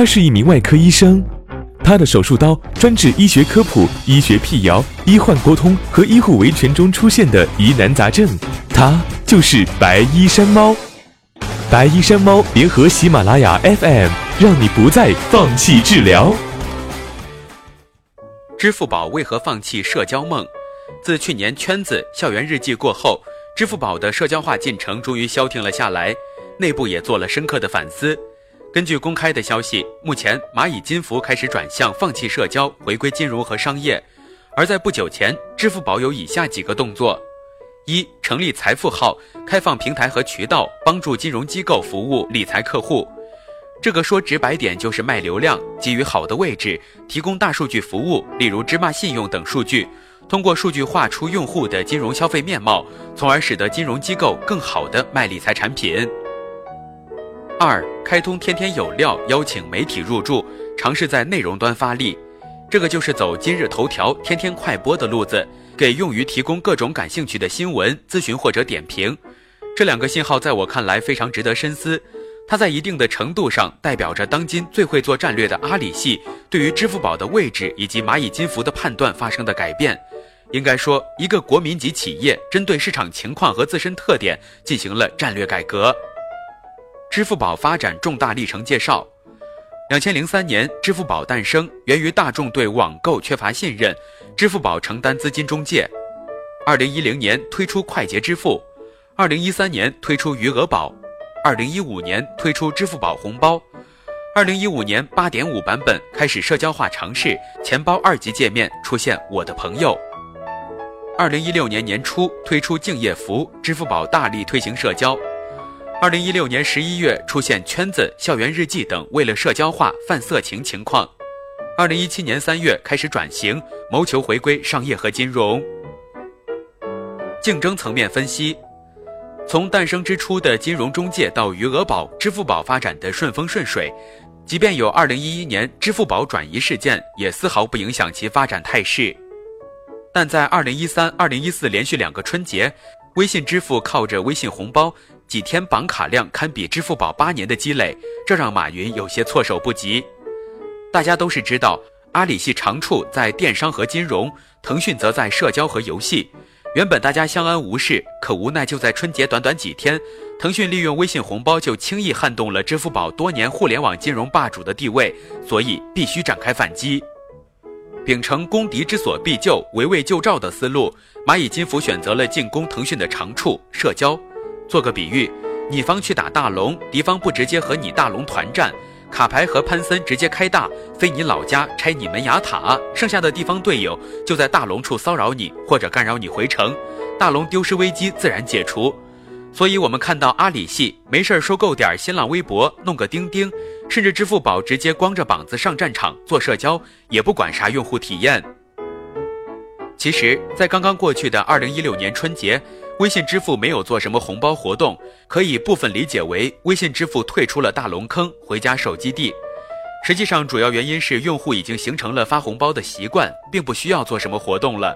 他是一名外科医生，他的手术刀专治医学科普、医学辟谣、医患沟通和医护维权中出现的疑难杂症。他就是白衣山猫。白衣山猫联合喜马拉雅 FM，让你不再放弃治疗。支付宝为何放弃社交梦？自去年圈子校园日记过后，支付宝的社交化进程终于消停了下来，内部也做了深刻的反思。根据公开的消息，目前蚂蚁金服开始转向放弃社交，回归金融和商业。而在不久前，支付宝有以下几个动作。一、成立财富号，开放平台和渠道，帮助金融机构服务理财客户。这个说直白点就是卖流量，基于好的位置，提供大数据服务，例如芝麻信用等数据，通过数据画出用户的金融消费面貌，从而使得金融机构更好的卖理财产品。二、开通天天有料，邀请媒体入驻，尝试在内容端发力，这个就是走今日头条、天天快播的路子。给用于提供各种感兴趣的新闻咨询或者点评，这两个信号在我看来非常值得深思。它在一定的程度上代表着当今最会做战略的阿里系对于支付宝的位置以及蚂蚁金服的判断发生的改变。应该说，一个国民级企业针对市场情况和自身特点进行了战略改革。支付宝发展重大历程介绍。两千零三年，支付宝诞生，源于大众对网购缺乏信任，支付宝承担资金中介。二零一零年推出快捷支付，二零一三年推出余额宝，二零一五年推出支付宝红包，二零一五年八点五版本开始社交化尝试，钱包二级界面出现我的朋友。二零一六年年初推出敬业福，支付宝大力推行社交。二零一六年十一月出现圈子、校园日记等为了社交化犯色情情况，二零一七年三月开始转型，谋求回归商业和金融。竞争层面分析，从诞生之初的金融中介到余额宝、支付宝发展的顺风顺水，即便有二零一一年支付宝转移事件，也丝毫不影响其发展态势。但在二零一三、二零一四连续两个春节，微信支付靠着微信红包。几天绑卡量堪比支付宝八年的积累，这让马云有些措手不及。大家都是知道，阿里系长处在电商和金融，腾讯则在社交和游戏。原本大家相安无事，可无奈就在春节短短几天，腾讯利用微信红包就轻易撼动了支付宝多年互联网金融霸主的地位，所以必须展开反击。秉承攻敌之所必救，围魏救赵的思路，蚂蚁金服选择了进攻腾讯的长处社交。做个比喻，你方去打大龙，敌方不直接和你大龙团战，卡牌和潘森直接开大，飞你老家拆你门牙塔，剩下的地方队友就在大龙处骚扰你或者干扰你回城，大龙丢失危机自然解除。所以，我们看到阿里系没事儿收购点新浪微博，弄个钉钉，甚至支付宝直接光着膀子上战场做社交，也不管啥用户体验。其实，在刚刚过去的二零一六年春节。微信支付没有做什么红包活动，可以部分理解为微信支付退出了大龙坑，回家手基地。实际上，主要原因是用户已经形成了发红包的习惯，并不需要做什么活动了。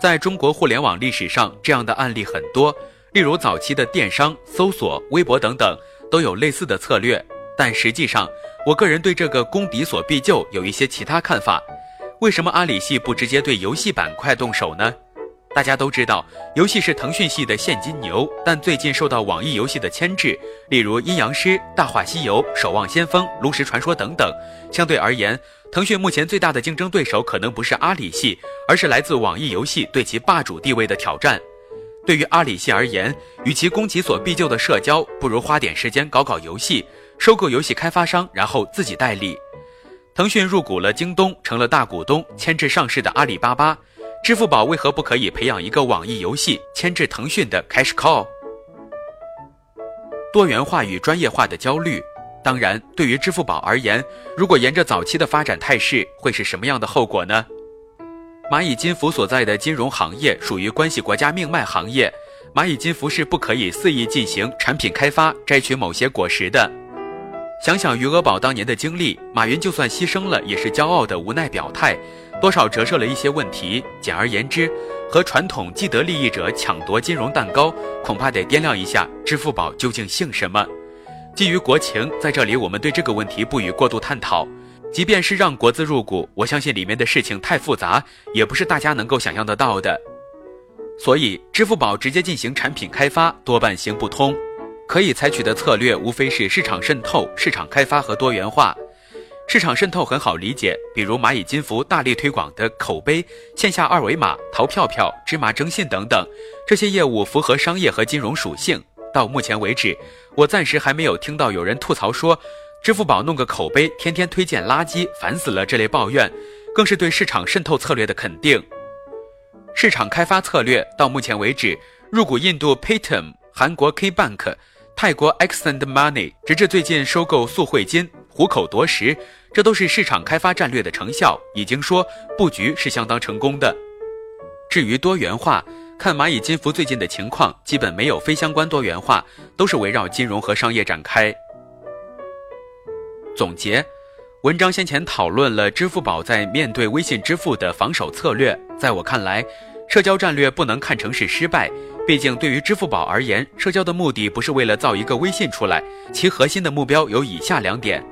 在中国互联网历史上，这样的案例很多，例如早期的电商、搜索、微博等等，都有类似的策略。但实际上，我个人对这个攻敌所必救有一些其他看法。为什么阿里系不直接对游戏板块动手呢？大家都知道，游戏是腾讯系的现金牛，但最近受到网易游戏的牵制，例如《阴阳师》《大话西游》《守望先锋》《炉石传说》等等。相对而言，腾讯目前最大的竞争对手可能不是阿里系，而是来自网易游戏对其霸主地位的挑战。对于阿里系而言，与其攻其所必救的社交，不如花点时间搞搞游戏，收购游戏开发商，然后自己代理。腾讯入股了京东，成了大股东，牵制上市的阿里巴巴。支付宝为何不可以培养一个网易游戏牵制腾讯的 Cash Call？多元化与专业化的焦虑。当然，对于支付宝而言，如果沿着早期的发展态势，会是什么样的后果呢？蚂蚁金服所在的金融行业属于关系国家命脉行业，蚂蚁金服是不可以肆意进行产品开发，摘取某些果实的。想想余额宝当年的经历，马云就算牺牲了，也是骄傲的无奈表态。多少折射了一些问题。简而言之，和传统既得利益者抢夺金融蛋糕，恐怕得掂量一下支付宝究竟姓什么。基于国情，在这里我们对这个问题不予过度探讨。即便是让国资入股，我相信里面的事情太复杂，也不是大家能够想象得到的。所以，支付宝直接进行产品开发多半行不通。可以采取的策略无非是市场渗透、市场开发和多元化。市场渗透很好理解，比如蚂蚁金服大力推广的口碑、线下二维码、淘票票、芝麻征信等等，这些业务符合商业和金融属性。到目前为止，我暂时还没有听到有人吐槽说，支付宝弄个口碑，天天推荐垃圾，烦死了这类抱怨，更是对市场渗透策略的肯定。市场开发策略到目前为止，入股印度 Paytm、韩国 K Bank、泰国 Extend Money，直至最近收购速汇金，虎口夺食，这都是市场开发战略的成效，已经说布局是相当成功的。至于多元化。看蚂蚁金服最近的情况，基本没有非相关多元化，都是围绕金融和商业展开。总结，文章先前讨论了支付宝在面对微信支付的防守策略，在我看来，社交战略不能看成是失败，毕竟对于支付宝而言，社交的目的不是为了造一个微信出来，其核心的目标有以下两点：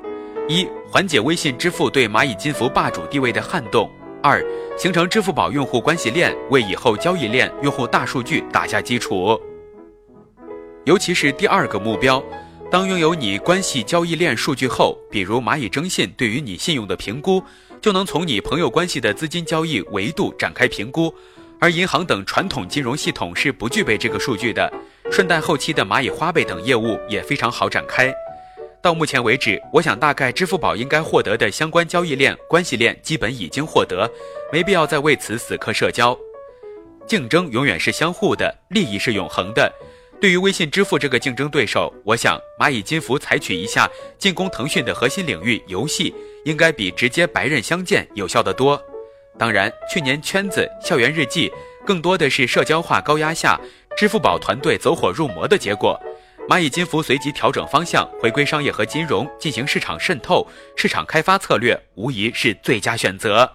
一，缓解微信支付对蚂蚁金服霸主地位的撼动。二，形成支付宝用户关系链，为以后交易链用户大数据打下基础。尤其是第二个目标，当拥有你关系交易链数据后，比如蚂蚁征信对于你信用的评估，就能从你朋友关系的资金交易维度展开评估，而银行等传统金融系统是不具备这个数据的。顺带后期的蚂蚁花呗等业务也非常好展开。到目前为止，我想大概支付宝应该获得的相关交易链、关系链基本已经获得，没必要再为此死磕社交。竞争永远是相互的，利益是永恒的。对于微信支付这个竞争对手，我想蚂蚁金服采取一下进攻腾讯的核心领域游戏，应该比直接白刃相见有效得多。当然，去年圈子校园日记更多的是社交化高压下，支付宝团队走火入魔的结果。蚂蚁金服随即调整方向，回归商业和金融，进行市场渗透、市场开发策略，无疑是最佳选择。